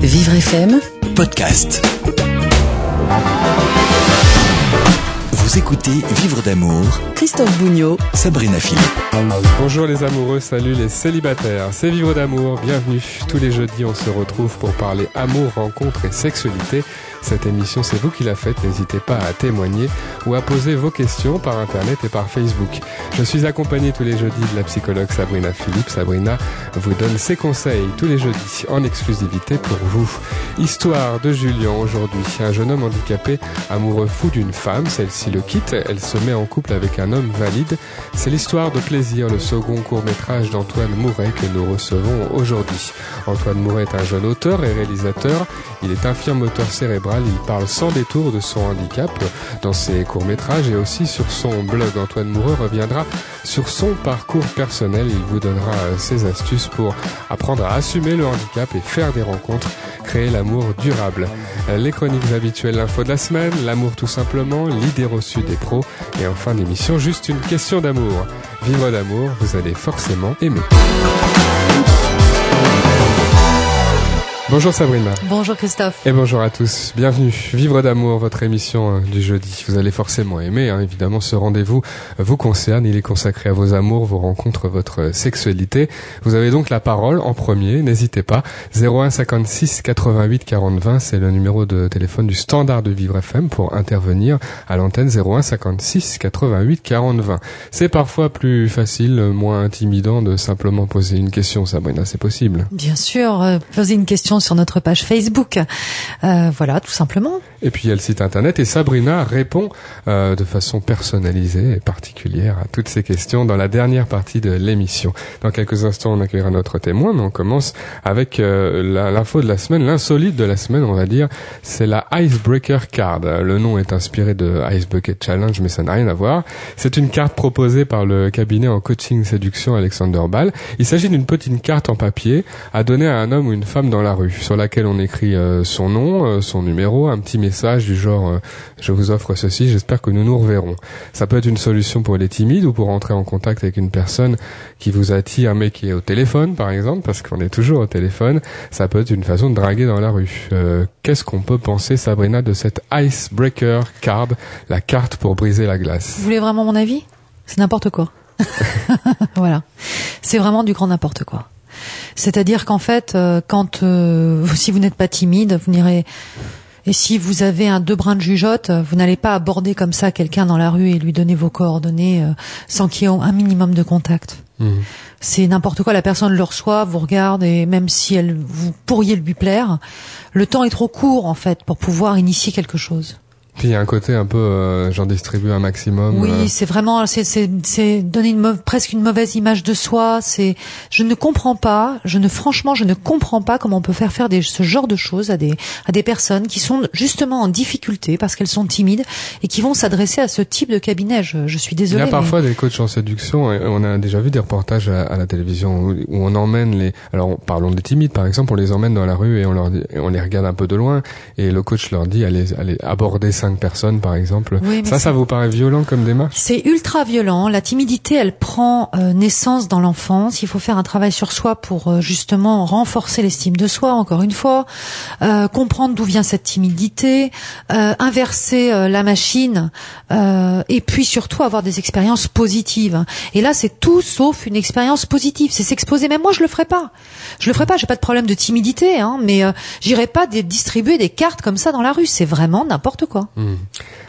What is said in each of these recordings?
Vivre FM Podcast. Vous écoutez Vivre d'amour, Christophe Bougnot Sabrina Philippe. Bonjour les amoureux, salut les célibataires. C'est Vivre d'amour, bienvenue. Tous les jeudis, on se retrouve pour parler amour, rencontre et sexualité. Cette émission, c'est vous qui la faites. N'hésitez pas à témoigner ou à poser vos questions par Internet et par Facebook. Je suis accompagné tous les jeudis de la psychologue Sabrina Philippe. Sabrina vous donne ses conseils tous les jeudis en exclusivité pour vous. Histoire de Julien aujourd'hui. Un jeune homme handicapé, amoureux fou d'une femme. Celle-ci le quitte. Elle se met en couple avec un homme valide. C'est l'histoire de plaisir, le second court métrage d'Antoine Mouret que nous recevons aujourd'hui. Antoine Mouret est un jeune auteur et réalisateur. Il est infirme moteur cérébral il parle sans détour de son handicap dans ses courts-métrages et aussi sur son blog. Antoine Moureux reviendra sur son parcours personnel. Il vous donnera ses astuces pour apprendre à assumer le handicap et faire des rencontres, créer l'amour durable. Les chroniques habituelles, l'info de la semaine, l'amour tout simplement, l'idée reçue des pros et en fin d'émission, juste une question d'amour. Vivre d'amour, vous allez forcément aimer. Bonjour Sabrina. Bonjour Christophe. Et bonjour à tous. Bienvenue. Vivre d'amour, votre émission euh, du jeudi. Vous allez forcément aimer, hein, évidemment, ce rendez-vous vous concerne. Il est consacré à vos amours, vos rencontres, votre sexualité. Vous avez donc la parole en premier. N'hésitez pas. 01 56 88 40 20, c'est le numéro de téléphone du standard de Vivre FM pour intervenir à l'antenne 01 56 88 40 20. C'est parfois plus facile, moins intimidant de simplement poser une question, Sabrina. C'est possible. Bien sûr, euh, poser une question sur notre page Facebook. Euh, voilà, tout simplement. Et puis il y a le site internet et Sabrina répond euh, de façon personnalisée et particulière à toutes ces questions dans la dernière partie de l'émission. Dans quelques instants, on accueillera notre témoin, mais on commence avec euh, l'info de la semaine, l'insolite de la semaine, on va dire. C'est la Icebreaker Card. Le nom est inspiré de Ice Bucket Challenge, mais ça n'a rien à voir. C'est une carte proposée par le cabinet en coaching séduction Alexander Ball. Il s'agit d'une petite carte en papier à donner à un homme ou une femme dans la rue sur laquelle on écrit euh, son nom, euh, son numéro, un petit message du genre euh, je vous offre ceci, j'espère que nous nous reverrons. Ça peut être une solution pour les timides ou pour entrer en contact avec une personne qui vous attire mais qui est au téléphone par exemple parce qu'on est toujours au téléphone. Ça peut être une façon de draguer dans la rue. Qu'est-ce qu'on peut penser Sabrina de cette icebreaker card, la carte pour briser la glace? Vous voulez vraiment mon avis? C'est n'importe quoi. voilà. C'est vraiment du grand n'importe quoi. C'est-à-dire qu'en fait, euh, quand euh, si vous n'êtes pas timide, vous n'irez et si vous avez un deux brins de jugeote, vous n'allez pas aborder comme ça quelqu'un dans la rue et lui donner vos coordonnées euh, sans qu'il y ait un minimum de contact. Mmh. C'est n'importe quoi. La personne le reçoit, vous regarde et même si elle vous pourriez lui plaire, le temps est trop court en fait pour pouvoir initier quelque chose. Puis il y a un côté un peu, euh, j'en distribue un maximum. Oui, euh. c'est vraiment, c'est, c'est, c'est donner une presque une mauvaise image de soi. C'est, je ne comprends pas, je ne, franchement, je ne comprends pas comment on peut faire faire des, ce genre de choses à des, à des personnes qui sont justement en difficulté parce qu'elles sont timides et qui vont s'adresser à ce type de cabinet. Je, je suis désolée. Il y a parfois des coachs en séduction. Et on a déjà vu des reportages à, la télévision où, on emmène les, alors parlons des timides par exemple, on les emmène dans la rue et on leur, on les regarde un peu de loin et le coach leur dit allez, allez aborder ça personnes, par exemple. ça, ça vous paraît violent comme démarche? C'est ultra violent. La timidité, elle prend euh, naissance dans l'enfance. Il faut faire un travail sur soi pour euh, justement renforcer l'estime de soi, encore une fois, euh, comprendre d'où vient cette timidité, inverser la machine, et puis surtout avoir des expériences positives. Et là, c'est tout sauf une expérience positive. C'est s'exposer. Même moi, je le ferai pas. Je le ferai pas. J'ai pas de problème de timidité, hein, mais j'irai pas distribuer des cartes comme ça dans la rue. C'est vraiment n'importe quoi. Hmm.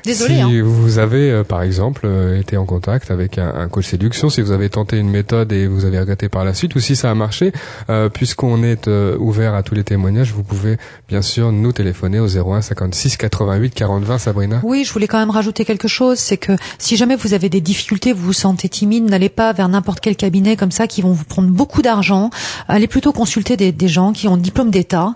Désolé. Si hein. vous avez, euh, par exemple, euh, été en contact avec un, un, coach séduction, si vous avez tenté une méthode et vous avez regretté par la suite, ou si ça a marché, euh, puisqu'on est ouvert à tous les témoignages, vous pouvez bien sûr nous téléphoner au 01 56 88 40 20, Sabrina. Oui, je voulais quand même rajouter quelque chose, c'est que si jamais vous avez des difficultés, vous vous sentez timide, n'allez pas vers n'importe quel cabinet comme ça qui vont vous prendre beaucoup d'argent. Allez plutôt consulter des, des, gens qui ont diplôme d'État,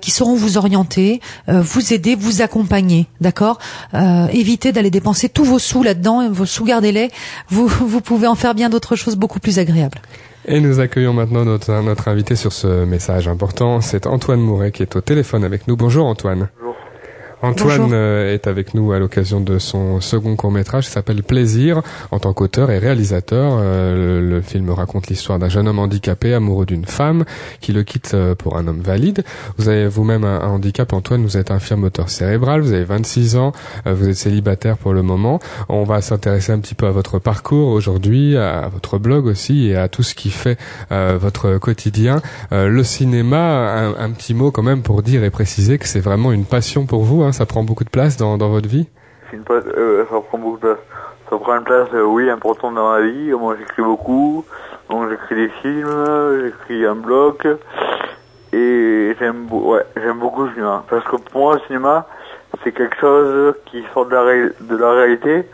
qui sauront vous orienter, vous aider, vous accompagner, d'accord? Euh, évitez d'aller dépenser tous vos sous là-dedans, vos sous gardez-les. Vous, vous pouvez en faire bien d'autres choses beaucoup plus agréables. Et nous accueillons maintenant notre, notre invité sur ce message important. C'est Antoine Mouret qui est au téléphone avec nous. Bonjour Antoine. Antoine Bonjour. euh, est avec nous à l'occasion de son second court métrage qui s'appelle Plaisir en tant qu'auteur et réalisateur. Euh, le, le film raconte l'histoire d'un jeune homme handicapé amoureux d'une femme qui le quitte euh, pour un homme valide. Vous avez vous-même un, un handicap, Antoine, vous êtes infirme moteur cérébral, vous avez 26 ans, euh, vous êtes célibataire pour le moment. On va s'intéresser un petit peu à votre parcours aujourd'hui, à votre blog aussi et à tout ce qui fait votre quotidien. Le cinéma, un, un petit mot quand même pour dire et préciser que c'est vraiment une passion pour vous, hein, ça prend beaucoup de place dans, dans votre vie? Euh, ça prend beaucoup de place. Ça prend une place, euh, oui, importante dans ma vie. Moi, j'écris beaucoup. Donc, j'écris des films, j'écris un blog. Et j'aime, ouais, beaucoup le cinéma. Parce que pour moi, le cinéma, c'est quelque chose qui sort de la, réalité.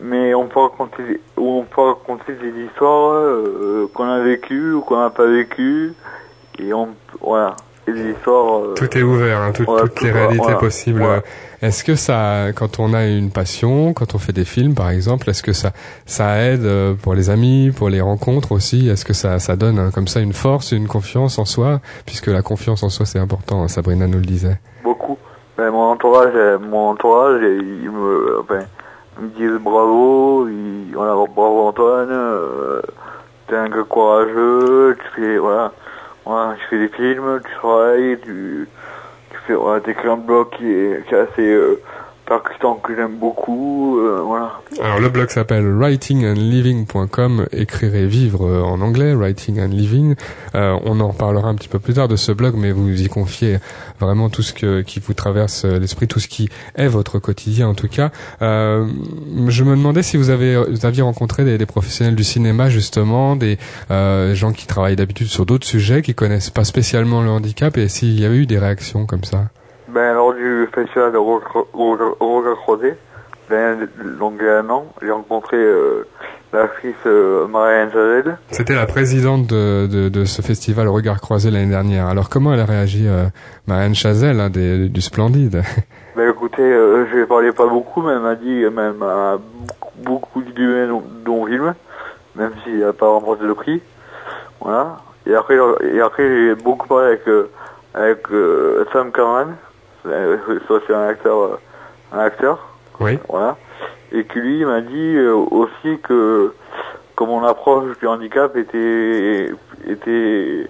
Mais on peut raconter, on peut raconter des histoires euh, qu'on a vécues ou qu'on n'a pas vécues. Et on, voilà. Et des histoires. euh, Tout est ouvert, hein, tout- toutes tout- les réalités voilà. possibles. Ouais. Est-ce que ça, quand on a une passion, quand on fait des films par exemple, est-ce que ça, ça aide euh, pour les amis, pour les rencontres aussi? Est-ce que ça, ça donne hein, comme ça une force, une confiance en soi? Puisque la confiance en soi c'est important, hein, Sabrina nous le disait. Beaucoup. Ben, mon entourage, euh, mon entourage, euh, ils me, enfin, ils me disent bravo, ils, voilà, bravo Antoine, euh, t'es un gars courageux, tu fais, voilà, voilà, tu fais des films, tu travailles, tu, tu fais, voilà, t'écris un blog qui est, qui est assez percutant que j'aime beaucoup, euh, voilà. Alors le blog s'appelle writingandliving.com, écrire et vivre euh, en anglais, writing and living. Euh, on en reparlera un petit peu plus tard de ce blog, mais vous y confiez vraiment tout ce que, qui vous traverse euh, l'esprit, tout ce qui est votre quotidien en tout cas. Je me demandais si vous avez vous aviez rencontré des, des professionnels du cinéma justement, des gens qui travaillent d'habitude sur d'autres sujets, qui connaissent pas spécialement le handicap, et s'il y avait eu des réactions comme ça? Ben, lors du festival de Regard Regard Croisé, ben, donc il y a un an, j'ai rencontré euh, l'actrice euh, Marianne Chazelle. C'était la présidente de, de, de ce festival Regard Croisé l'année dernière. Alors comment elle a réagi, euh, Marianne Chazelle, hein, des- du Splendide? Ben écoutez, euh, je parlais pas beaucoup, mais elle m'a dit, elle m'a beaucoup, dit du mon film, même s'il n'a pas remporté le prix. Voilà. Et après, et après j'ai beaucoup parlé avec, avec Sam Cameron, Euh, ça c'est un acteur, euh, un acteur, Oui. voilà. Et que lui il m'a dit euh, aussi que, que mon approche du handicap était, était,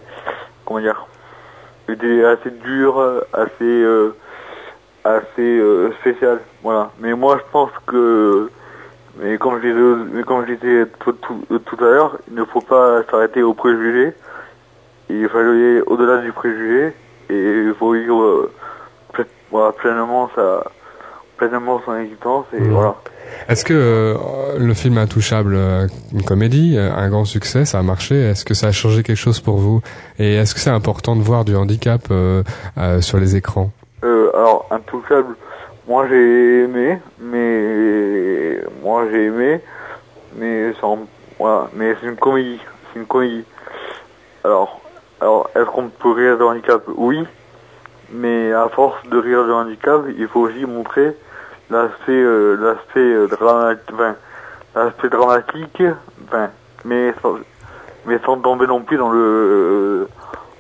comment dire, était assez dure, assez, euh, assez euh, spécial, voilà. Mais moi, je pense que, mais comme je disais, mais comme je disais tout, tout, tout à l'heure, il ne faut pas s'arrêter aux préjugés. Il faut aller au-delà du préjugé et il faut vivre euh, voilà, pleinement sa, pleinement son existence et Mhm. voilà. Est-ce que euh, le film Intouchable, euh, une comédie, euh, un grand succès, ça a marché? Est-ce que ça a changé quelque chose pour vous? Et est-ce que c'est important de voir du handicap euh, euh, sur les écrans? Alors, Intouchable, moi j'ai aimé, mais moi j'ai aimé, mais sans, voilà, mais c'est une comédie, c'est une comédie. Alors, alors, est-ce qu'on peut rire de handicap? Oui, mais à force de rire de handicap, il faut aussi montrer l'aspect, euh, l'aspect euh, drama- enfin, l'aspect dramatique, mais sans, mais sans tomber non plus dans le,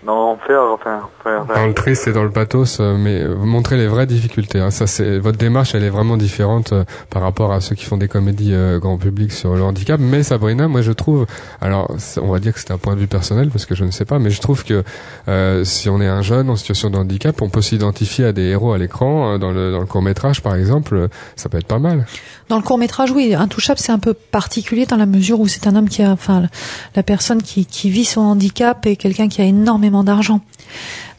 dans l'enfer, enfin, enfin, enfin, Dans le triste et dans le pathos, euh, mais euh, vous montrez les vraies difficultés. hein. Ça, c'est votre démarche, elle est vraiment différente euh, par rapport à ceux qui font des comédies euh, grand public sur le handicap. Mais Sabrina, moi, je trouve, alors, on va dire que c'est un point de vue personnel parce que je ne sais pas, mais je trouve que euh, si on est un jeune en situation de handicap, on peut s'identifier à des héros à l'écran. euh, dans le dans le court métrage, par exemple, euh, ça peut être pas mal. Dans le court métrage, oui, Intouchable, c'est un peu particulier dans la mesure où c'est un homme qui a, enfin, la personne qui, qui vit son handicap est quelqu'un qui a énormément d'argent.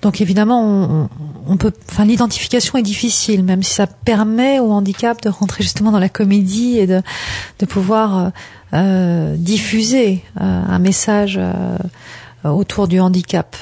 Donc évidemment, on, peut, enfin, l'identification est difficile, même si ça permet au handicap de rentrer justement dans la comédie et de, pouvoir euh, diffuser euh, un message euh, autour du handicap.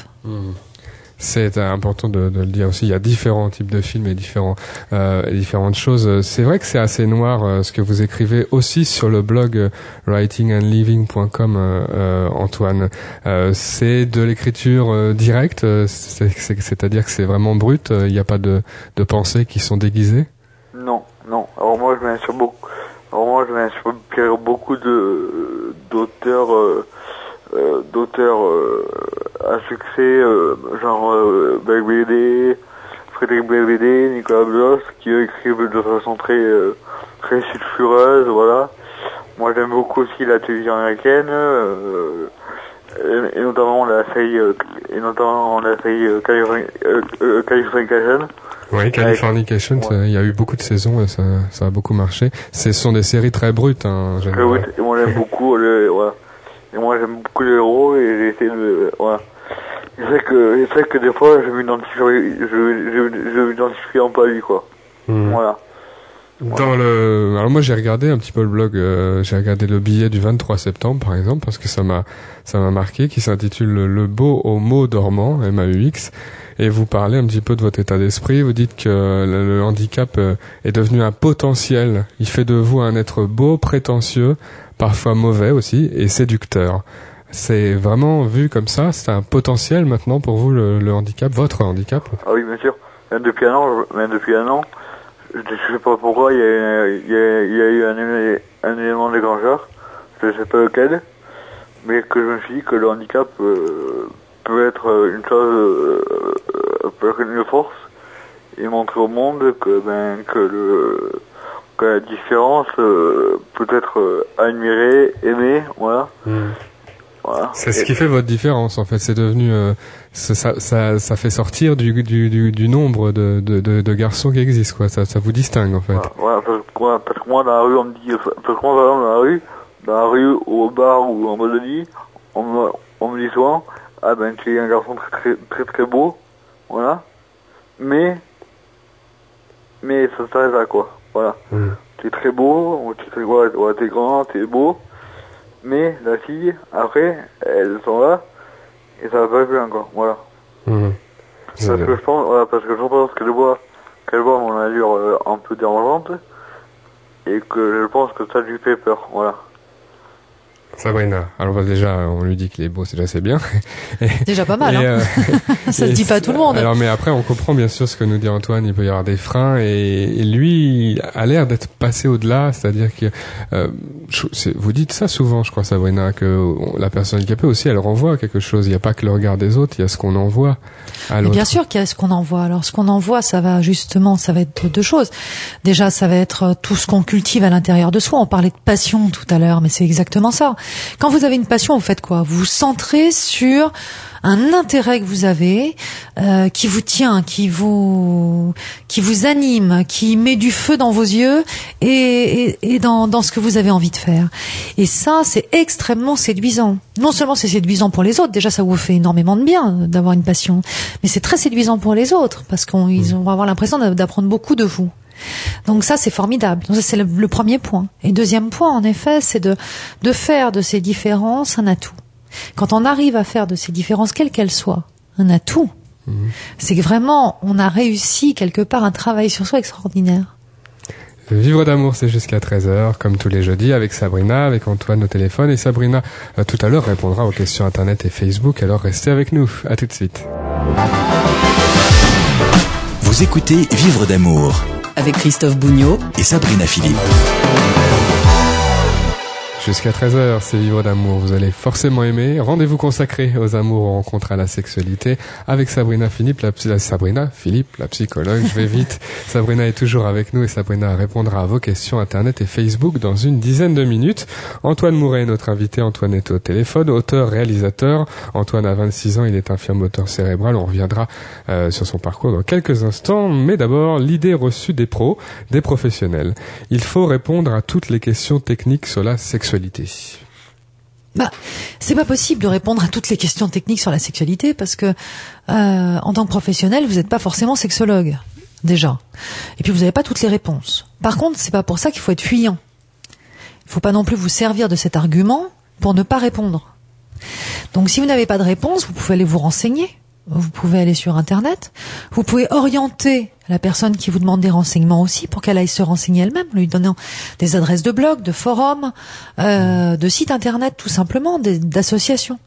C'est important de, de le dire aussi. Il y a différents types de films et différents, euh, différentes choses. C'est vrai que c'est assez noir euh, ce que vous écrivez aussi sur le blog euh, writingandliving.com, euh, euh, Antoine. Euh, c'est de l'écriture directe, c'est- c'est- c'est-à-dire que c'est vraiment brut. Il n'y a pas de, de pensées qui sont déguisées? Non, non. Alors moi, je m'inspire beaucoup. Alors moi, je m'inspire beaucoup de d'auteurs, euh, d'auteurs euh, à succès, euh, genre euh, BD, Frédéric BVD, Nicolas Bloss, qui eux écrivent de façon très, euh, très sulfureuse, voilà. Moi j'aime beaucoup aussi la télévision américaine, euh, et, et notamment la série, euh, et notamment la série euh, Californication. Oui, Californication, Ouais. il y a eu beaucoup de saisons et ça, ça a beaucoup marché. Ce sont des séries très brutes, hein, Très. Et moi j'aime beaucoup le. Et moi j'aime beaucoup les héros et j'ai essayé de, voilà. Je sais que, je sais que des fois je m'identifie, je, je, je m'identifie peu à lui, quoi. Hmm. Voilà. Dans le, alors moi j'ai regardé un petit peu le blog, euh, j'ai regardé le billet du 23 septembre par exemple parce que ça m'a, ça m'a marqué, qui s'intitule Le beau au mot dormant, M-A-U-X, et vous parlez un petit peu de votre état d'esprit. Vous dites que le, le handicap euh, est devenu un potentiel. Il fait de vous un être beau, prétentieux, parfois mauvais aussi, et séducteur. C'est vraiment vu comme ça. C'est un potentiel maintenant pour vous le, le handicap, votre handicap. Ah oui, bien sûr. Même depuis un an, même depuis un an, je je sais pas pourquoi, il y a, il y a, il y a eu un, un élément déclencheur, je sais pas lequel, mais que je me suis dit que le handicap euh, peut être une chose, euh, peut être une force, et montrer au monde que, ben, que, le, que la différence euh, peut être euh, admirée, aimée, voilà. Voilà. C'est ce qui fait votre différence en fait. C'est devenu, euh, ça, ça, ça, fait sortir du, du, du, du nombre de, de, de, de garçons qui existent quoi. Ça, ça vous distingue en fait. Voilà, voilà, parce, que, moi- dans la rue, on me dit, parce que moi, par exemple, dans la rue, dans la rue, ou au bar, ou en mode de lit, on me, on me dit souvent, ah ben, tu es un garçon très, très, très, très beau, voilà, mais, mais ça s'arrête là, quoi, voilà. Mm. Tu es très beau, ou tu es, voilà, voilà, t'es grand, t'es beau, mais la fille, après, elles sont là, et ça va pas plus loin, quoi, voilà. Mhm. Parce que je pense, voilà, parce que je pense qu'elle voit, qu'elle voit mon allure euh, un peu dérangeante et que je pense que ça lui fait peur, voilà. Sabrina. Alors bah, déjà, on lui dit qu'il est beau, c'est déjà c'est bien. Déjà pas mal. Et, hein. euh, Ça se dit pas à tout le monde. Alors mais après, on comprend bien sûr ce que nous dit Antoine. Il peut y avoir des freins et, et lui a l'air d'être passé au-delà. C'est-à-dire que euh, je- vous dites ça souvent, je crois, Sabrina, que on- la personne handicapée aussi, elle renvoie quelque chose. Il n'y a pas que le regard des autres, il y a ce qu'on envoie à l'autre. bien sûr qu'il y a ce qu'on envoie. Alors ce qu'on envoie, ça va justement, ça va être deux choses. Déjà, ça va être euh, tout ce qu'on cultive à l'intérieur de soi. On parlait de passion tout à l'heure, mais c'est exactement ça. Quand vous avez une passion, vous faites quoi? Vous vous centrez sur un intérêt que vous avez, euh, qui vous tient, qui vous qui vous anime, qui met du feu dans vos yeux et, et, et dans, dans ce que vous avez envie de faire. Et ça, c'est extrêmement séduisant. Non seulement c'est séduisant pour les autres, déjà ça vous fait énormément de bien euh, d'avoir une passion, mais c'est très séduisant pour les autres parce qu'ils vont avoir l'impression d'a- d'apprendre beaucoup de vous. Donc ça, c'est formidable. Donc ça, c'est le, le premier point. Et deuxième point, en effet, c'est de, de faire de ces différences un atout. Quand on arrive à faire de ces différences, quelles qu'elles soient, un atout, c'est que vraiment, on a réussi quelque part un travail sur soi extraordinaire. Vivre d'amour, c'est jusqu'à 13h, comme tous les jeudis, avec Sabrina, avec Antoine au téléphone. Et Sabrina, euh, tout à l'heure, répondra aux questions Internet et Facebook. Alors restez avec nous. À tout de suite. Vous écoutez Vivre d'amour Avec Christophe Bougnot et Sabrina Philippe. Jusqu'à 13h, c'est Vivre d'amour. Vous allez forcément aimer. Rendez-vous consacré aux amours, aux rencontres, à la sexualité avec Sabrina Philippe, la, Sabrina Philippe, la psychologue. Je vais vite. Sabrina est toujours avec nous et Sabrina répondra à vos questions Internet et Facebook dans une dizaine de minutes. Antoine Mouret est notre invité. Antoine est au téléphone, auteur, réalisateur. Antoine a 26 ans, il est infirme moteur cérébral. On reviendra euh, sur son parcours dans quelques instants. Mais d'abord, l'idée reçue des pros, des professionnels. Il faut répondre à toutes les questions techniques sur la sexualité. Bah, c'est pas possible de répondre à toutes les questions techniques sur la sexualité parce que, euh, en tant que professionnel, vous n'êtes pas forcément sexologue déjà. Et puis vous n'avez pas toutes les réponses. Par contre, c'est pas pour ça qu'il faut être fuyant. Il faut pas non plus vous servir de cet argument pour ne pas répondre. Donc, si vous n'avez pas de réponse, vous pouvez aller vous renseigner. Vous pouvez aller sur Internet. Vous pouvez orienter la personne qui vous demande des renseignements aussi pour qu'elle aille se renseigner elle-même, lui donnant des adresses de blog, de forums, euh, de sites Internet tout simplement, d'associations.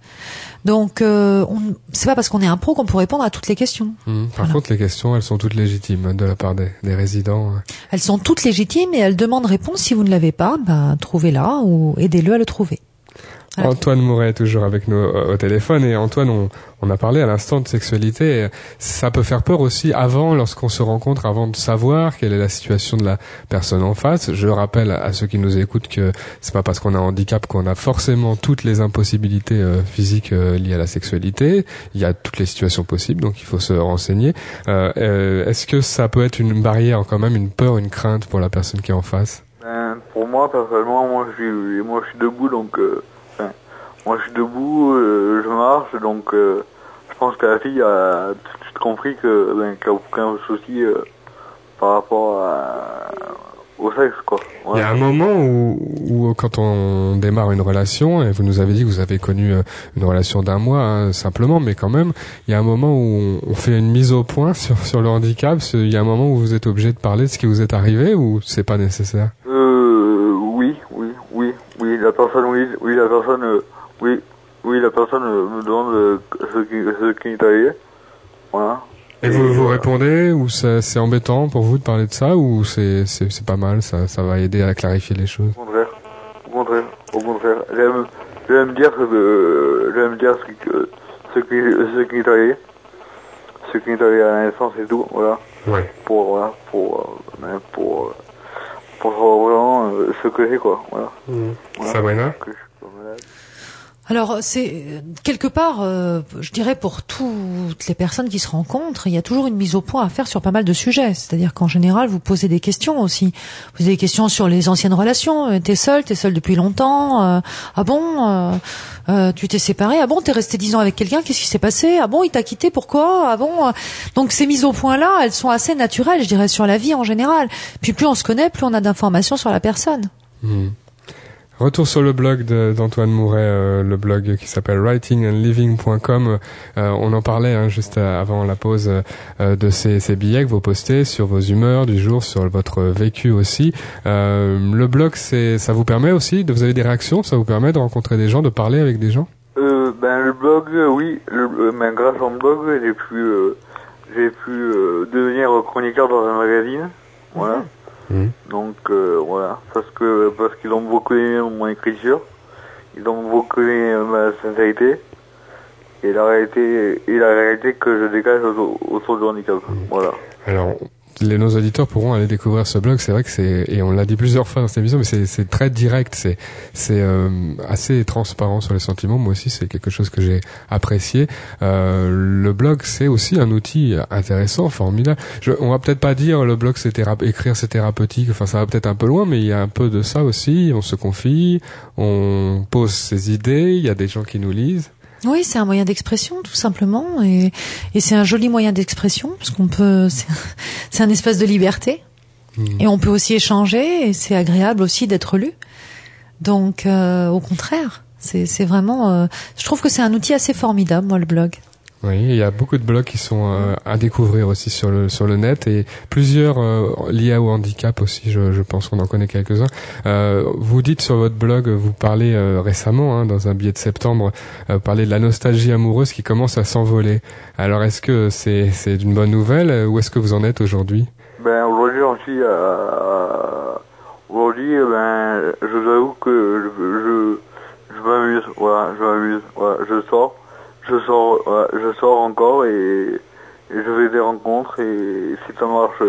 Donc, euh, on- c'est pas parce qu'on est un pro qu'on peut répondre à toutes les questions. Mhm. Par Voilà. contre, les questions, elles sont toutes légitimes hein, de la part des, des résidents. euh. Elles sont toutes légitimes et elles demandent réponse. Si vous ne l'avez pas, ben, trouvez-la ou aidez-le à le trouver. Antoine Mouret est toujours avec nous euh, au téléphone et Antoine, on, on a parlé à l'instant de sexualité. et Ça peut faire peur aussi avant, lorsqu'on se rencontre, avant de savoir quelle est la situation de la personne en face. Je rappelle à ceux qui nous écoutent que c'est pas parce qu'on a un handicap qu'on a forcément toutes les impossibilités euh, physiques euh, liées à la sexualité. Il y a toutes les situations possibles, donc il faut se renseigner. Euh, euh, Est-ce que ça peut être une barrière, quand même, une peur, une crainte pour la personne qui est en face? Ben, pour moi, personnellement, moi je suis, moi, je suis debout, donc... moi je suis debout, euh, je marche, donc euh, je pense que la fille a tout de suite compris que ben, qu'il n'y a aucun souci euh, par rapport à, au sexe, quoi. Il y a un moment où, où, quand on démarre une relation, et vous nous avez dit que vous avez connu euh, une relation d'un mois hein, simplement, mais quand même, il y a un moment où on, on fait une mise au point sur, sur le handicap. Il y a un moment où vous êtes obligé de parler de ce qui vous est arrivé ou c'est pas nécessaire? Euh, oui, oui, oui, oui, la personne, oui, oui, la personne, euh, oui, oui, la personne euh, me demande euh, ce qui, ce qui est arrivé. Voilà. Et vous vous répondez ou c'est embêtant pour vous de parler de ça ou c'est pas mal, ça ça va aider à clarifier les choses? Au contraire, au contraire, au contraire. J'aime, dire j'aime dire ce qui, ce qui, ce qui est arrivé, ce qui est arrivé à la naissance et tout, voilà. Ouais. Pour, voilà, pour, euh, pour, euh, pour savoir vraiment euh, ce que j'ai, quoi, voilà. Voilà. Sabrina? Alors c'est quelque part, euh, je dirais pour toutes les personnes qui se rencontrent, il y a toujours une mise au point à faire sur pas mal de sujets. C'est-à-dire qu'en général, vous posez des questions aussi. Vous posez des questions sur les anciennes relations. Euh, T'es seul, t'es seul depuis longtemps. euh, ah bon euh, euh, Tu t'es séparé. Ah bon T'es resté dix ans avec quelqu'un. Qu'est-ce qui s'est passé? Ah bon Il t'a quitté. Pourquoi? Ah bon euh, Donc ces mises au point là, elles sont assez naturelles, je dirais, sur la vie en général. Puis plus on se connaît, plus on a d'informations sur la personne. Mhm. Retour sur le blog d'Antoine Mouret, euh, le blog qui s'appelle writingandliving.com. Euh, on en parlait hein, juste avant la pause euh, de ces, ces billets que vous postez sur vos humeurs du jour, sur votre vécu aussi. Euh, le blog, c'est, ça vous permet aussi de vous avez des réactions, ça vous permet de rencontrer des gens, de parler avec des gens? Euh, ben le blog, euh, oui, le, ben, grâce au blog, j'ai pu, euh, j'ai pu euh, devenir chroniqueur dans un magazine, voilà. Mhm. Donc euh, voilà, parce que parce qu'ils ont beaucoup aimé mon écriture, ils ont beaucoup aimé ma sincérité et la réalité et la réalité que je dégage autour, autour du handicap, voilà. Alors, les, nos auditeurs pourront aller découvrir ce blog. C'est vrai que c'est, et on l'a dit plusieurs fois dans cette émission, mais c'est, très direct, c'est, c'est euh, assez transparent sur les sentiments. Moi aussi, c'est quelque chose que j'ai apprécié. Euh, le blog, c'est aussi un outil intéressant, formidable. Je, on va peut-être pas dire le blog, c'est écrire, c'est thérapeutique. Enfin, ça va peut-être un peu loin, mais il y a un peu de ça aussi. On se confie, on pose ses idées. Il y a des gens qui nous lisent. Oui, c'est un moyen d'expression tout simplement, et, et c'est un joli moyen d'expression parce qu'on peut, c'est un espace de liberté, et on peut aussi échanger, et c'est agréable aussi d'être lu. Donc, euh, au contraire, c'est c'est vraiment, euh, je trouve que c'est un outil assez formidable, moi, le blog. Oui, il y a beaucoup de blogs qui sont euh, à découvrir aussi sur le sur le net et plusieurs euh, liés au handicap aussi. Je, je pense qu'on en connaît quelques-uns. Euh, vous dites sur votre blog, vous parlez euh, récemment hein, dans un billet de septembre, euh, parlez de la nostalgie amoureuse qui commence à s'envoler. Alors est-ce que c'est c'est une bonne nouvelle euh, Où est-ce que vous en êtes aujourd'hui? Ben aujourd'hui à aujourd'hui ben je vous avoue que je je, je m'amuse, voilà, je m'amuse, voilà, je sors, je sors, voilà, je sors encore et, et je fais des rencontres et si ça marche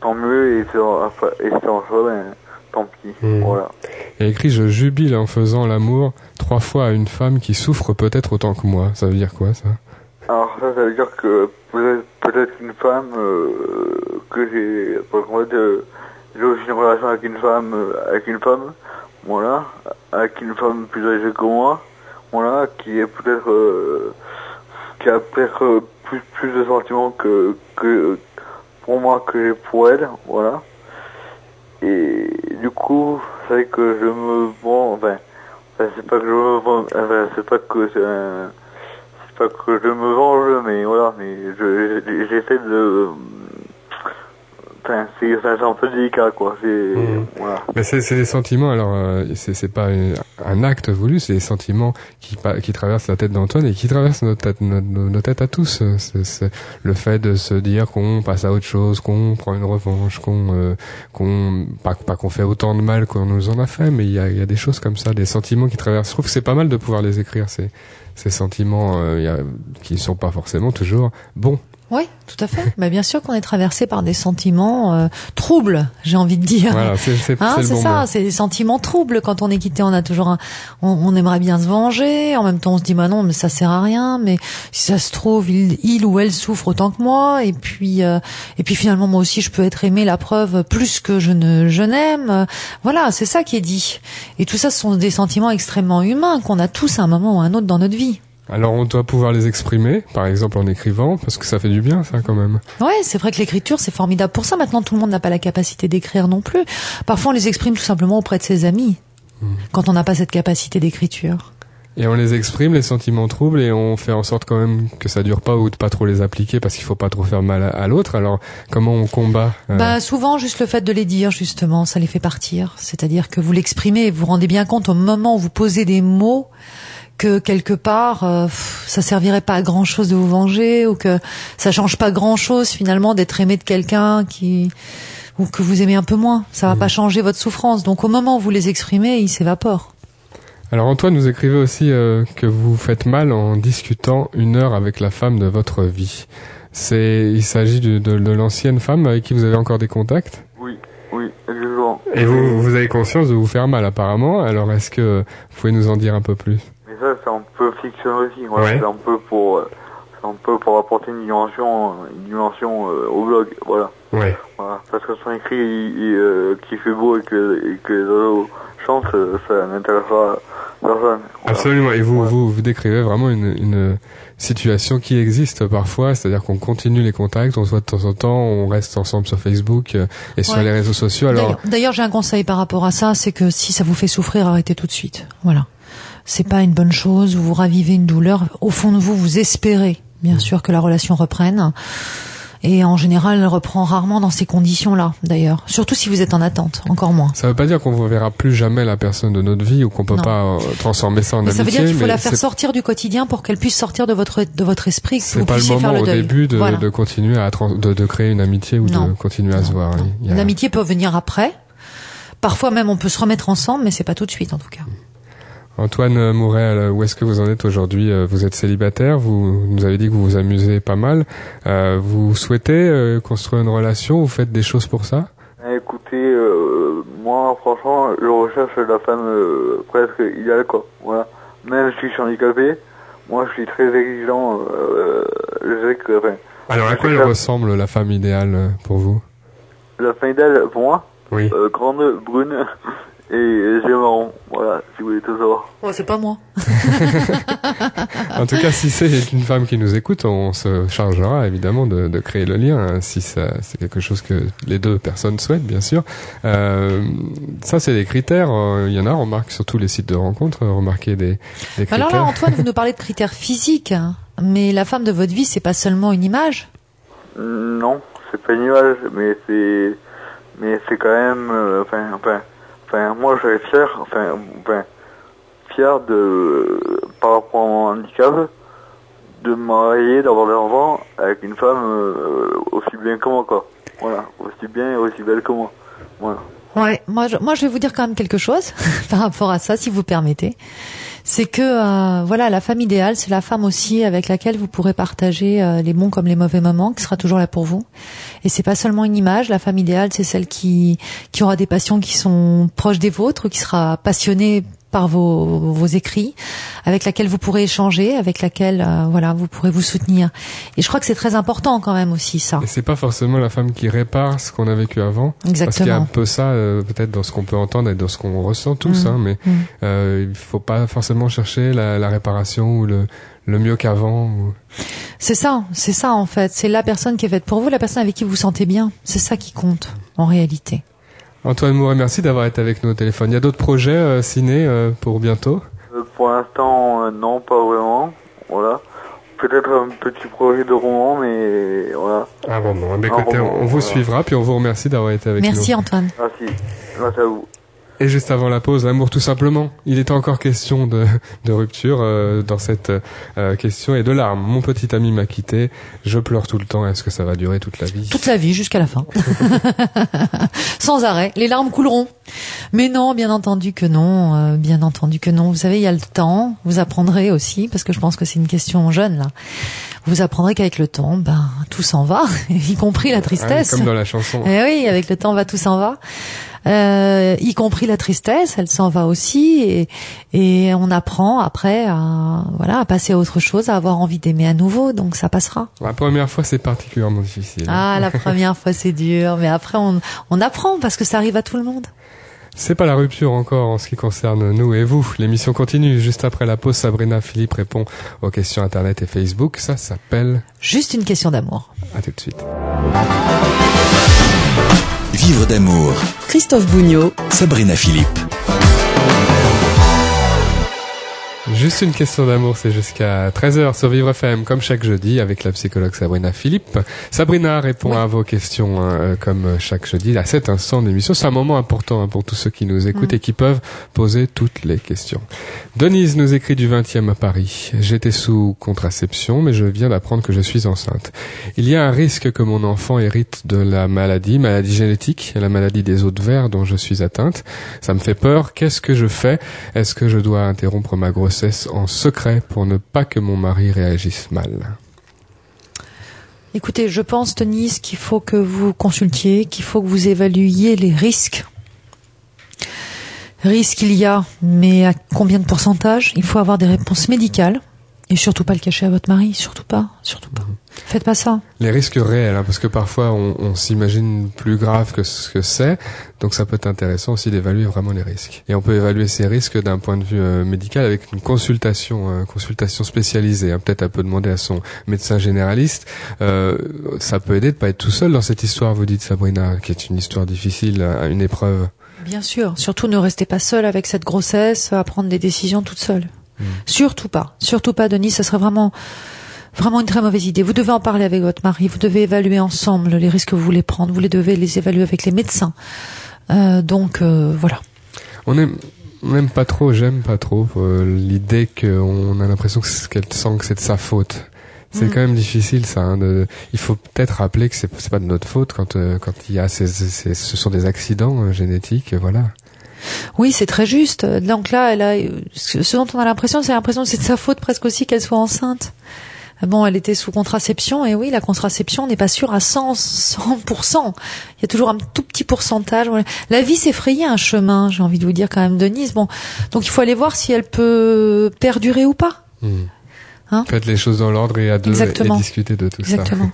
tant mieux et si ça, marche pas ben tant pis, Mhm. voilà. Il y a écrit je jubile en faisant l'amour trois fois à une femme qui souffre peut-être autant que moi. Ça veut dire quoi ça? Alors ça, ça veut dire que peut-être une femme euh, que j'ai, qu'en fait, euh, j'ai aussi une relation avec une femme, euh, avec une femme, voilà, avec une femme plus âgée que moi, voilà, qui est peut-être, euh, qui a peut-être euh, plus plus de sentiments que que pour moi que j'ai pour elle, voilà. Et du coup, c'est vrai que je me vends, enfin, c'est pas que je me vends, enfin, c'est pas que c'est pas que je me venge, mais voilà, mais je- j'essaie de enfin, c'est un peu délicat, quoi. C'est, Mhm. voilà. Mais c'est c'est des sentiments, alors euh, c'est c'est pas un- un acte voulu, c'est des sentiments qui, qui traversent la tête d'Antoine et qui traversent nos têtes, nos, nos- nos têtes à tous. Euh, C'est c'est le fait de se dire qu'on passe à autre chose, qu'on prend une revanche, qu'on euh, qu'on pas, pas qu'on fait autant de mal qu'on nous en a fait, mais il y a, il y a des choses comme ça, des sentiments qui traversent. Je trouve que c'est pas mal de pouvoir les écrire, ces, ces sentiments euh, il y a, qui sont pas forcément toujours bons. Oui, tout à fait. Mais bien sûr qu'on est traversé par des sentiments euh, troubles, j'ai envie de dire. Voilà, c'est Hein, bon ça, c'est des sentiments troubles. Quand on est quitté, on a toujours un, on, on aimerait bien se venger. En même temps, on se dit, bah non, mais ça sert à rien. Mais si ça se trouve, il, il ou elle souffre autant que moi. Et puis, euh, et puis finalement, moi aussi, je peux être aimé. La preuve, plus que je ne, je n'aime. Voilà, c'est ça qui est dit. Et tout ça, ce sont des sentiments extrêmement humains qu'on a tous à un moment ou à un autre dans notre vie. Alors on doit pouvoir les exprimer, par exemple en écrivant, parce que ça fait du bien, ça quand même. Ouais, c'est vrai que l'écriture, c'est formidable pour ça. Maintenant, tout le monde n'a pas la capacité d'écrire non plus. Parfois, on les exprime tout simplement auprès de ses amis. Quand on n'a pas cette capacité d'écriture. Et on les exprime, les sentiments troubles, et on fait en sorte quand même que ça dure pas ou de pas trop les appliquer parce qu'il faut pas trop faire mal à, à l'autre. Alors comment on combat euh, Bah souvent juste le fait de les dire justement, ça les fait partir. C'est-à-dire que vous l'exprimez et vous vous rendez bien compte au moment où vous posez des mots que quelque part euh, pff, ça servirait pas à grand chose de vous venger ou que ça change pas grand chose finalement d'être aimé de quelqu'un qui ou que vous aimez un peu moins. Ça va pas changer votre souffrance. Donc au moment où vous les exprimez, ils s'évaporent. Alors Antoine, vous écrivez aussi euh, que vous faites mal en discutant une heure avec la femme de votre vie. C'est, il s'agit de, de, de l'ancienne femme avec qui vous avez encore des contacts? Oui, oui, exactement. Et vous, vous avez conscience de vous faire mal apparemment. Alors est-ce que vous pouvez nous en dire un peu plus? Ça, c'est un peu fiction aussi. Ouais. C'est un peu pour, euh, c'est un peu pour apporter une dimension, une dimension euh, au blog. Voilà. Ouais. Voilà. Parce que son écrit, il, il, euh, qui fait beau et que, et que les oiseaux chantent, euh, ça n'intéressera personne. Voilà. Absolument. Et vous, Ouais. vous, vous décrivez vraiment une, une situation qui existe parfois, c'est-à-dire qu'on continue les contacts, on se voit de temps en temps, on reste ensemble sur Facebook et sur Ouais. les réseaux sociaux. Alors, D'ailleurs- D'ailleurs, j'ai un conseil par rapport à ça, c'est que si ça vous fait souffrir, arrêtez tout de suite. Voilà. C'est pas une bonne chose, vous ravivez une douleur. Au fond de vous, vous espérez, bien sûr, que la relation reprenne. Et en général, elle reprend rarement dans ces conditions-là, d'ailleurs. Surtout si vous êtes en attente, encore moins. ça veut pas dire qu'on ne verra plus jamais la personne de notre vie ou qu'on peut Non. pas euh, transformer ça en Mais ça veut amitié. dire qu'il faut la faire sortir du quotidien pour qu'elle puisse sortir de votre de votre esprit, C'est pas le moment le au deuil. début de, Voilà. de continuer à de, de créer une amitié ou de Non. continuer à se voir. A- L'amitié peut venir après. Parfois même, on peut se remettre ensemble, mais c'est pas tout de suite, en tout cas. Antoine Mourel, où est-ce que vous en êtes aujourd'hui Euh, Vous êtes célibataire, vous nous avez dit que vous vous amusez pas mal. Euh, vous souhaitez euh, construire une relation Vous faites des choses pour ça? Écoutez, euh, moi, franchement, je recherche la femme presque idéale, quoi. Voilà. Même si je suis handicapé, moi, je suis très exigeant. Je sais que, enfin, Alors à quoi elle ressemble la femme idéale pour vous? La femme idéale, pour moi, Oui. grande, brune et yeux marrons. Voilà, si vous voulez tout savoir. Oh, c'est pas moi. En tout cas, si c'est une femme qui nous écoute, on se chargera évidemment de, de créer le lien, hein, si ça, c'est quelque chose que les deux personnes souhaitent, bien sûr. Euh, ça, c'est des critères. euh, Il y en a, on remarque sur tous les sites de rencontres, euh, remarquez des, des critères. Alors là, Antoine, vous nous parlez de critères physiques, hein. mais la femme de votre vie, c'est pas seulement une image? Non, c'est pas une image, mais c'est, mais c'est quand même, euh, enfin, enfin, enfin, moi, je suis fier, enfin, fier de, par rapport à mon handicap, de me marier, d'avoir des enfants avec une femme euh, aussi bien que moi, quoi. Voilà, aussi bien et aussi belle que moi. Voilà. Ouais, moi moi je vais vous dire quand même quelque chose par rapport à ça, si vous permettez. C'est que euh, voilà, la femme idéale, c'est la femme aussi avec laquelle vous pourrez partager euh, les bons comme les mauvais moments, qui sera toujours là pour vous. Et c'est pas seulement une image. La femme idéale, c'est celle qui qui aura des passions qui sont proches des vôtres, qui sera passionnée par vos, vos écrits, avec laquelle vous pourrez échanger, avec laquelle euh, voilà vous pourrez vous soutenir. Et je crois que c'est très important quand même aussi ça. Et c'est pas forcément la femme qui répare ce qu'on a vécu avant. Parce qu'il y a un Exactement. peu ça, euh, peut-être dans ce qu'on peut entendre et dans ce qu'on ressent tous, Mm. hein, mais Mm. euh, il faut pas forcément chercher la, la réparation ou le, le mieux qu'avant. ou- C'est ça, c'est ça en fait. C'est la personne qui est faite pour vous, la personne avec qui vous vous sentez bien. C'est ça qui compte en réalité. Antoine Mouret, merci d'avoir été avec nous au téléphone. Il y a d'autres projets euh, ciné euh, pour bientôt? Euh, pour l'instant, euh, non, pas vraiment. Voilà. Peut-être un petit projet de roman, mais voilà. Ah Ah bon, bon. Eh écoutez, on, on vous voilà. suivra, puis on vous remercie d'avoir été avec nous. Merci Antoine. Si, grâce à vous. Et juste avant la pause, l'amour tout simplement. Il est encore question de, de rupture euh, dans cette euh, question et de larmes. Mon petit ami m'a quitté, je pleure tout le temps, est-ce que ça va durer toute la vie? Toute la vie jusqu'à la fin. Sans arrêt. Les larmes couleront. Mais non, bien entendu que non. euh, bien entendu que non. Vous savez, il y a le temps. Vous apprendrez aussi, parce que je pense que c'est une question jeune là. Vous apprendrez qu'avec le temps, ben tout s'en va, y compris la Ah tristesse. Comme dans la chanson. Eh oui, avec le temps va tout s'en va. Euh, y compris la tristesse, elle s'en va aussi et, et on apprend après à voilà à passer à autre chose, à avoir envie d'aimer à nouveau, donc ça passera. La première fois, c'est particulièrement difficile. Ah, la première fois c'est dur, mais après on, on apprend parce que ça arrive à tout le monde. C'est pas la rupture encore en ce qui concerne nous et vous. L'émission continue. Juste après la pause, Sabrina Philippe répond aux questions Internet et Facebook. Ça s'appelle... Juste une question d'amour. À tout de suite. Vivre d'amour. Christophe Bougnot, Sabrina Philippe. Juste une question d'amour, c'est jusqu'à 13h sur Vivre FM, comme chaque jeudi, avec la psychologue Sabrina Philippe. Sabrina répond à vos questions, hein, euh, comme chaque jeudi, à cet instant d'émission. C'est un moment important hein, pour tous ceux qui nous écoutent et qui peuvent poser toutes les questions. Denise nous écrit du 20e à Paris. J'étais sous contraception, mais je viens d'apprendre que je suis enceinte. Il y a un risque que mon enfant hérite de la maladie, maladie génétique, la maladie des de verre dont je suis atteinte. Ça me fait peur. Qu'est-ce que je fais? Est-ce que je dois interrompre ma grossesse? En secret pour ne pas que mon mari réagisse mal. Écoutez, je pense Denise qu'il faut que vous consultiez, qu'il faut que vous évaluiez les risques. Risques il y a, mais à combien de pourcentage? Il faut avoir des réponses médicales et surtout pas le cacher à votre mari, surtout pas, surtout pas. Faites pas ça. Les risques réels, hein, parce que parfois on, on s'imagine plus grave que ce que c'est, donc ça peut être intéressant aussi d'évaluer vraiment les risques. Et on peut évaluer ces risques d'un point de vue euh, médical avec une consultation, euh, consultation spécialisée. hein. Peut-être elle peut demander à son médecin généraliste. Euh, ça peut aider de pas être tout seul dans cette histoire, vous dites Sabrina, qui est une histoire difficile, euh, une épreuve. Bien sûr. Surtout ne restez pas seule avec cette grossesse à prendre des décisions toute seule. Surtout pas. Surtout pas, Denis. Ce serait vraiment, vraiment une très mauvaise idée. Vous devez en parler avec votre mari. Vous devez évaluer ensemble les risques que vous voulez prendre. Vous les devez les évaluer avec les médecins. Euh, donc euh, voilà. On aime, on aime pas trop, j'aime pas trop euh, l'idée qu'on a l'impression qu'elle sent que c'est de sa faute. C'est Mm. quand même difficile ça. hein, de, il faut peut-être rappeler que c'est pas de notre faute quand euh, quand il y a ces, ces- ce sont des accidents euh, génétiques, voilà. Oui, c'est très juste. Donc là, elle a, ce dont on a l'impression, c'est l'impression que c'est de sa faute presque aussi qu'elle soit enceinte. Bon, elle était sous contraception, et oui, la contraception n'est pas sûre à 100, 100%. Il y a toujours un tout petit pourcentage. La vie s'est frayée un chemin, j'ai envie de vous dire quand même, Denise. Bon, donc il faut aller voir si elle peut perdurer ou pas. Hmm. Hein Faites les choses dans l'ordre et à deux et, Exactement. discuter de tout Exactement. ça.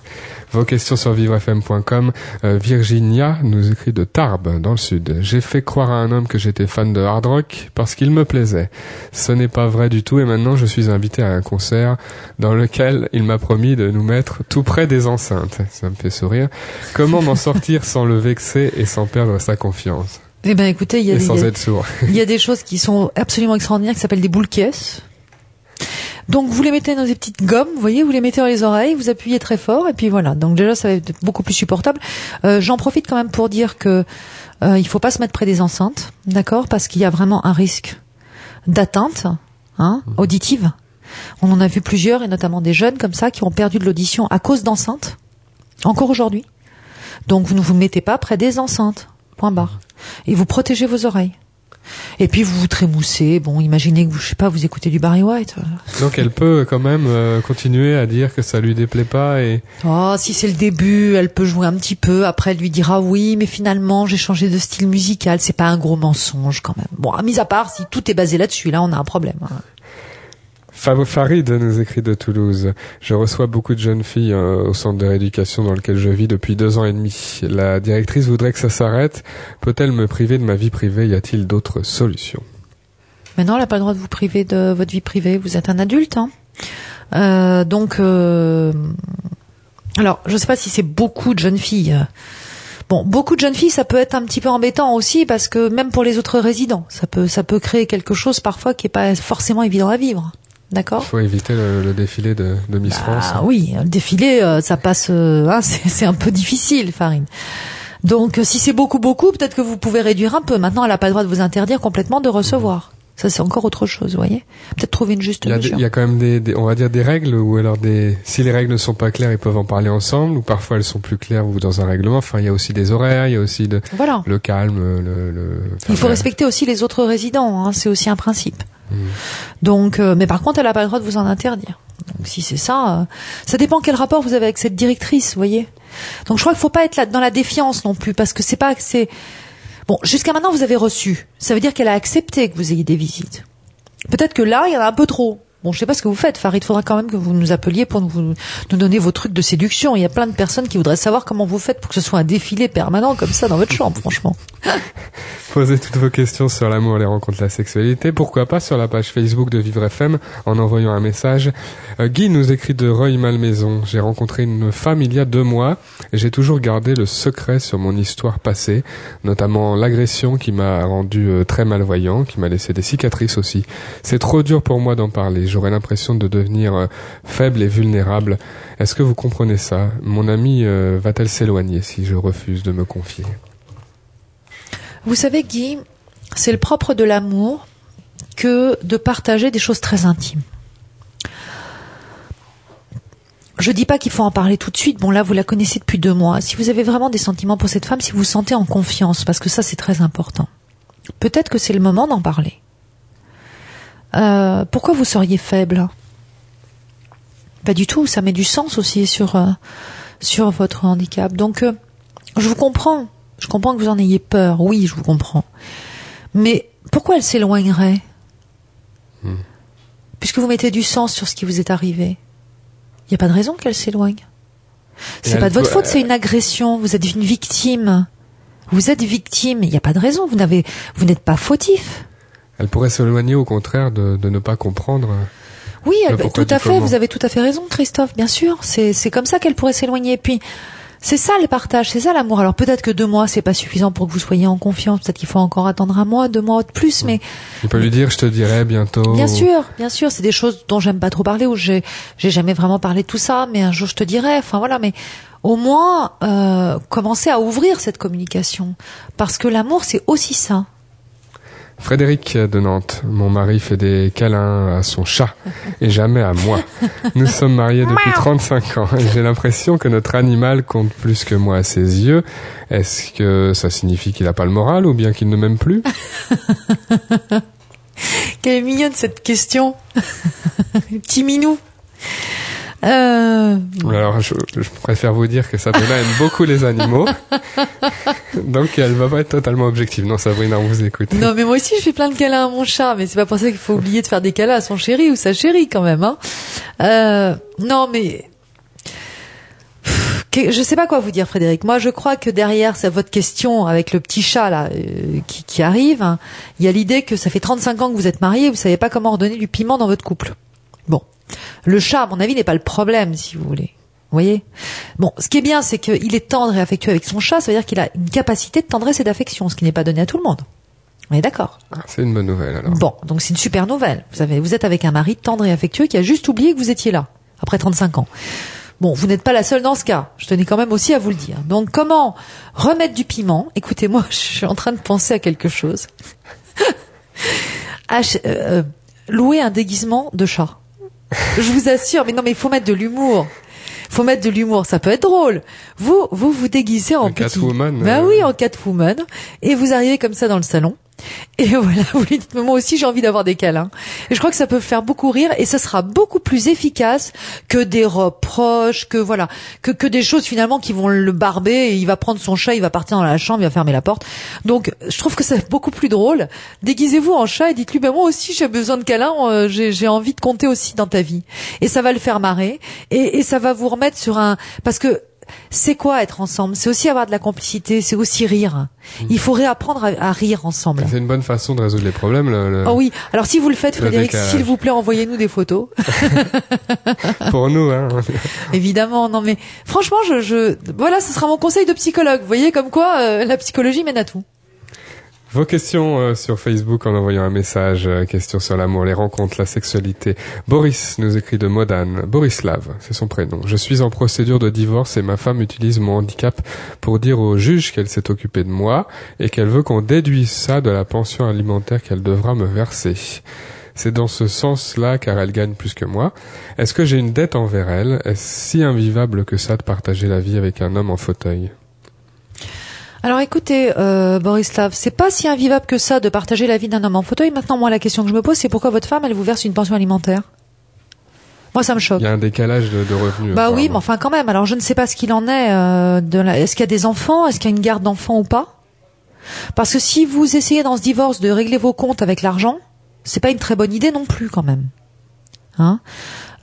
Vos questions sur vivrefm.com. Euh, Virginia nous écrit de Tarbes, dans le sud. J'ai fait croire à un homme que j'étais fan de hard rock parce qu'il me plaisait. Ce n'est pas vrai du tout et maintenant je suis invité à un concert dans lequel il m'a promis de nous mettre tout près des enceintes. Ça me fait sourire. Comment m'en sortir sans le vexer et sans perdre sa confiance? Eh ben, écoutez, il y a Et des. Il y a des choses qui sont absolument extraordinaires qui s'appellent des boules caisses. Donc vous les mettez dans des petites gommes, vous voyez, vous les mettez dans les oreilles, vous appuyez très fort et puis voilà. Donc déjà ça va être beaucoup plus supportable. Euh, J'en profite quand même pour dire que euh, il faut pas se mettre près des enceintes, d'accord, parce qu'il y a vraiment un risque d'atteinte hein, auditive. On en a vu plusieurs et notamment des jeunes comme ça qui ont perdu de l'audition à cause d'enceintes, encore aujourd'hui. Donc vous ne vous mettez pas près des enceintes, point barre, et vous protégez vos oreilles. Et puis vous vous trémoussez. Bon, imaginez que vous, je sais pas, vous écoutez du Barry White. Donc elle peut quand même euh, continuer à dire que ça lui déplaît pas et Oh, si c'est le début, elle peut jouer un petit peu. Après, elle lui dira oui, mais finalement, j'ai changé de style musical. C'est pas un gros mensonge quand même. Bon, à mis à part, si tout est basé là-dessus, là, on a un problème. hein. Fa- Farid nous écrit de Toulouse. Je reçois beaucoup de jeunes filles euh, au centre de rééducation dans lequel je vis depuis deux ans et demi. La directrice voudrait que ça s'arrête. Peut-elle me priver de ma vie privée? Y a-t-il d'autres solutions? Maintenant, elle n'a pas le droit de vous priver de votre vie privée. Vous êtes un adulte, hein. Euh, donc, euh, alors, je sais pas si c'est beaucoup de jeunes filles. Bon, beaucoup de jeunes filles, ça peut être un petit peu embêtant aussi parce que même pour les autres résidents, ça peut, ça peut créer quelque chose parfois qui est pas forcément évident à vivre. Il D'accord faut éviter le, le défilé de, de Miss France. Ah oui, le défilé, euh, ça passe, euh, hein, c'est c'est un peu difficile, Farine. Donc, euh, si c'est beaucoup, beaucoup, peut-être que vous pouvez réduire un peu. Maintenant, elle n'a pas le droit de vous interdire complètement de recevoir. Ça, c'est encore autre chose, vous voyez. Peut-être trouver une juste Il y, a des- il y a quand même des, des- on va dire des règles ou alors des, si les règles ne sont pas claires, ils peuvent en parler ensemble ou parfois elles sont plus claires ou dans un règlement. Enfin, il y a aussi des horaires, il y a aussi de, Voilà. le calme, le. le Il faut respecter aussi les autres résidents, hein, c'est aussi un principe. Mm. Donc, euh, mais par contre, elle n'a pas le droit de vous en interdire. Donc, si c'est ça, euh, ça dépend quel rapport vous avez avec cette directrice, vous voyez. Donc, je crois qu'il faut pas être là dans la défiance non plus, parce que c'est pas c'est bon. Jusqu'à maintenant, vous avez reçu. Ça veut dire qu'elle a accepté que vous ayez des visites. Peut-être que là, il y en a un peu trop. Bon, je sais pas ce que vous faites, Farid. Il faudra quand même que vous nous appeliez pour nous, nous donner vos trucs de séduction. Il y a plein de personnes qui voudraient savoir comment vous faites pour que ce soit un défilé permanent comme ça dans votre chambre, franchement. Posez toutes vos questions sur l'amour, les rencontres, la sexualité. Pourquoi pas sur la page Facebook de Vivre FM en envoyant un message. Euh, Guy nous écrit de Roy Malmaison. J'ai rencontré une femme il y a deux mois et j'ai toujours gardé le secret sur mon histoire passée, notamment l'agression qui m'a rendu euh, très malvoyant, qui m'a laissé des cicatrices aussi. C'est trop dur pour moi d'en parler. J'aurais l'impression de devenir euh, faible et vulnérable. Est-ce que vous comprenez ça? Mon amie euh, va-t-elle s'éloigner si je refuse de me confier? Vous savez, Guy, c'est le propre de l'amour que de partager des choses très intimes. Je dis pas qu'il faut en parler tout de suite. Bon, là, vous la connaissez depuis deux mois. Si vous avez vraiment des sentiments pour cette femme, si vous vous sentez en confiance, parce que ça, c'est très important. Peut-être que c'est le moment d'en parler. Euh, pourquoi vous seriez faible? Pas du tout. Ça met du sens aussi sur euh, sur votre handicap. Donc, euh, je vous comprends. Je comprends que vous en ayez peur. Oui, je vous comprends. Mais pourquoi elle s'éloignerait? Puisque vous mettez du sens sur ce qui vous est arrivé. Il n'y a pas de raison qu'elle s'éloigne. C'est pas de votre faute, c'est une agression. Vous êtes une victime. Vous êtes victime. Il n'y a pas de raison. Vous n'avez, vous n'êtes pas fautif. Elle pourrait s'éloigner au contraire de, de ne pas comprendre. Oui, elle- Mais pourquoi tout à fait. comment Vous avez tout à fait raison, Christophe. Bien sûr, c'est comme ça qu'elle pourrait s'éloigner. Puis, c'est ça le partage, c'est ça l'amour. Alors peut-être que deux mois c'est pas suffisant pour que vous soyez en confiance. Peut-être qu'il faut encore attendre un mois, deux mois de plus. Mais Il peut lui dire, je te dirai bientôt. bien sûr, bien sûr, c'est des choses dont j'aime pas trop parler ou j'ai j'ai jamais vraiment parlé de tout ça. Mais un jour je te dirai. Enfin voilà. Mais au moins euh, commencer à ouvrir cette communication parce que l'amour c'est aussi ça. Frédéric de Nantes, mon mari fait des câlins à son chat et jamais à moi. Nous sommes mariés depuis 35 ans et j'ai l'impression que notre animal compte plus que moi à ses yeux. Est-ce que ça signifie qu'il n'a pas le moral ou bien qu'il ne m'aime plus? Quelle est mignonne cette question? Petit minou. Euh, Alors je, je préfère vous dire que Sabrina aime beaucoup les animaux, donc elle va pas être totalement objective. Non Sabrina, on vous écoute. non, mais moi aussi, je fais plein de câlins à mon chat, mais c'est pas pour ça qu'il faut oublier de faire des câlins à son chéri ou sa chérie quand même. Hein. Euh, non, mais je sais pas quoi vous dire, Frédéric. Moi, je crois que derrière c'est votre question avec le petit chat là euh, qui, qui arrive, hein, il y a l'idée que ça fait 35 ans que vous êtes mariés, et vous savez pas comment redonner du piment dans votre couple. Bon, le chat, à mon avis, n'est pas le problème, si vous voulez. Vous voyez? Bon, ce qui est bien, c'est qu'il est tendre et affectueux avec son chat, ça veut dire qu'il a une capacité de tendresse et d'affection, ce qui n'est pas donné à tout le monde. On est d'accord? C'est une bonne nouvelle alors. Bon, donc c'est une super nouvelle. Vous avez, vous êtes avec un mari tendre et affectueux qui a juste oublié que vous étiez là, après 35 ans. Bon, vous n'êtes pas la seule dans ce cas. Je tenais quand même aussi à vous le dire. Donc, comment remettre du piment? Écoutez-moi, je suis en train de penser à quelque chose. Ach- euh, louer un déguisement de chat. Je vous assure, mais non, mais il faut mettre de l'humour. Faut mettre de l'humour, ça peut être drôle. Vous, vous vous déguisez en En petit. Catwoman, Bah euh. oui, en Catwoman. Et vous arrivez comme ça dans le salon. Et voilà, vous lui dites, moi aussi j'ai envie d'avoir des câlins. Et je crois que ça peut faire beaucoup rire et ce sera beaucoup plus efficace que des reproches, que voilà, que, que des choses finalement qui vont le barber et il va prendre son chat, il va partir dans la chambre, il va fermer la porte. Donc je trouve que c'est beaucoup plus drôle. Déguisez-vous en chat et dites-lui, ben moi aussi j'ai besoin de câlins, euh, j'ai j'ai envie de compter aussi dans ta vie. Et ça va le faire marrer et, et ça va vous remettre sur un... Parce que c'est quoi être ensemble? C'est aussi avoir de la complicité, c'est aussi rire. Il faut réapprendre à, à rire ensemble. C'est une bonne façon de résoudre les problèmes. Le, le- Oh oui, alors si vous le faites, Le Frédéric, s'il vous plaît, envoyez-nous des photos. Pour nous, hein. Évidemment, non mais franchement, je, je, voilà, ce sera mon conseil de psychologue. Vous voyez comme quoi euh, la psychologie mène à tout. Vos questions euh, sur Facebook en envoyant un message, euh, questions sur l'amour, les rencontres, la sexualité. Boris nous écrit de Modane. Borislav, c'est son prénom. Je suis en procédure de divorce et ma femme utilise mon handicap pour dire au juge qu'elle s'est occupée de moi et qu'elle veut qu'on déduise ça de la pension alimentaire qu'elle devra me verser. C'est dans ce sens-là car elle gagne plus que moi. Est-ce que j'ai une dette envers elle? Est-ce si invivable que ça de partager la vie avec un homme en fauteuil? Alors écoutez, euh, Borislav, c'est pas si invivable que ça de partager la vie d'un homme en fauteuil. Maintenant, moi, la question que je me pose, c'est pourquoi votre femme, elle vous verse une pension alimentaire? Moi, ça me choque. Il y a un décalage de, de revenus. Bah oui, mais enfin quand même. Alors je ne sais pas ce qu'il en est. Euh, de la... Est-ce qu'il y a des enfants? Est-ce qu'il y a une garde d'enfants ou pas? Parce que si vous essayez dans ce divorce de régler vos comptes avec l'argent, c'est pas une très bonne idée non plus quand même. Hein?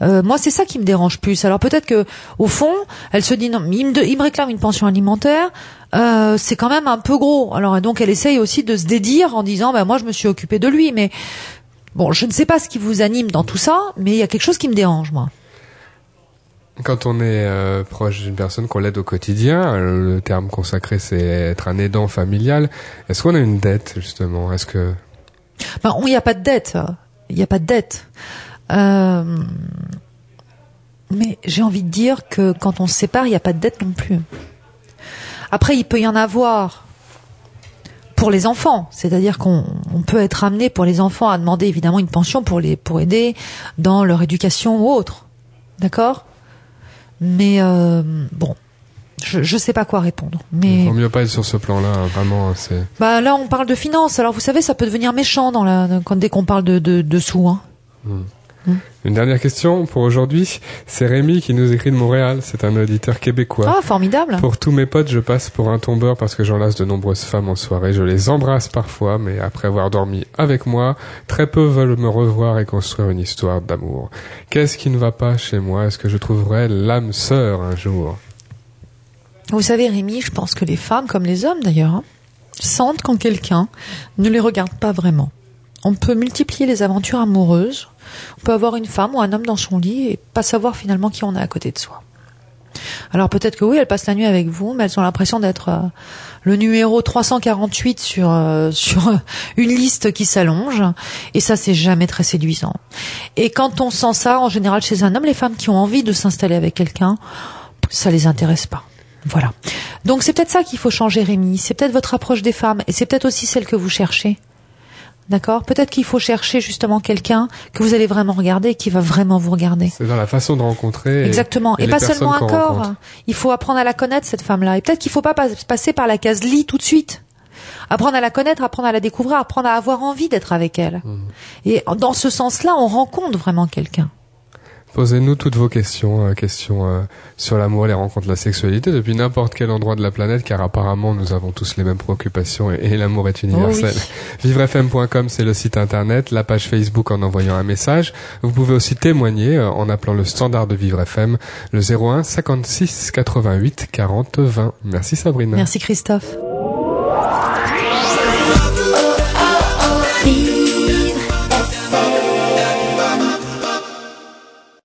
Euh, moi, c'est ça qui me dérange plus. Alors peut-être que au fond, elle se dit non, mais il me, de- il me réclame une pension alimentaire. Euh, c'est quand même un peu gros. Alors donc elle essaye aussi de se dédire en disant bah moi je me suis occupée de lui, mais bon, je ne sais pas ce qui vous anime dans tout ça, mais il y a quelque chose qui me dérange moi. Quand on est euh, proche d'une personne qu'on l'aide au quotidien, le terme consacré c'est être un aidant familial. Est-ce qu'on a une dette justement? Est-ce que Ben, il n'y a pas de dette. Il n'y a pas de dette. Euh, mais j'ai envie de dire que quand on se sépare, il n'y a pas de dette non plus. Après, il peut y en avoir pour les enfants, c'est-à-dire qu'on on peut être amené pour les enfants à demander évidemment une pension pour les pour aider dans leur éducation ou autre, d'accord? Mais euh, bon, je je sais pas quoi répondre. Mais il vaut mieux pas être sur ce plan-là hein, Vraiment, hein, c'est bah là, on parle de finances. Alors vous savez, ça peut devenir méchant dans la quand dès qu'on parle de de, de sous. Hein. Une dernière question pour aujourd'hui. C'est Rémi qui nous écrit de Montréal. C'est un auditeur québécois. Ah, formidable. Pour tous mes potes, je passe pour un tombeur parce que j'enlace de nombreuses femmes en soirée. Je les embrasse parfois, mais après avoir dormi avec moi, très peu veulent me revoir et construire une histoire d'amour. Qu'est-ce qui ne va pas chez moi? Est-ce que je trouverai l'âme sœur un jour? Vous savez, Rémi, je pense que les femmes, comme les hommes d'ailleurs, hein, sentent quand quelqu'un ne les regarde pas vraiment. On peut multiplier les aventures amoureuses. On peut avoir une femme ou un homme dans son lit et pas savoir finalement qui on a à côté de soi. Alors peut-être que oui, elles passent la nuit avec vous, mais elles ont l'impression d'être euh, le numéro 348 sur euh, sur une liste qui s'allonge, et ça c'est jamais très séduisant. Et quand on sent ça, en général chez un homme, les femmes qui ont envie de s'installer avec quelqu'un, ça les intéresse pas. Voilà. Donc c'est peut-être ça qu'il faut changer, Rémi. C'est peut-être votre approche des femmes, et c'est peut-être aussi celle que vous cherchez. D'accord Peut-être qu'il faut chercher justement quelqu'un que vous allez vraiment regarder, qui va vraiment vous regarder. C'est dans la façon de rencontrer. et- Exactement. Et, pas seulement un corps. rencontre. Il faut apprendre à la connaître, cette femme-là. Et peut-être qu'il faut pas pas- passer par la case lit tout de suite. Apprendre à la connaître, apprendre à la découvrir, apprendre à avoir envie d'être avec elle. Mmh. Et dans ce sens-là, on rencontre vraiment quelqu'un. Posez-nous toutes vos questions, euh, questions euh, sur l'amour, les rencontres, la sexualité, depuis n'importe quel endroit de la planète, car apparemment nous avons tous les mêmes préoccupations et, et l'amour est universel. Vivrefm.com, c'est le site internet, la page Facebook en envoyant un message. Vous pouvez aussi témoigner euh, en appelant le standard de Vivre FM, le 01 56 88 40 20. Merci Sabrina. Merci Christophe.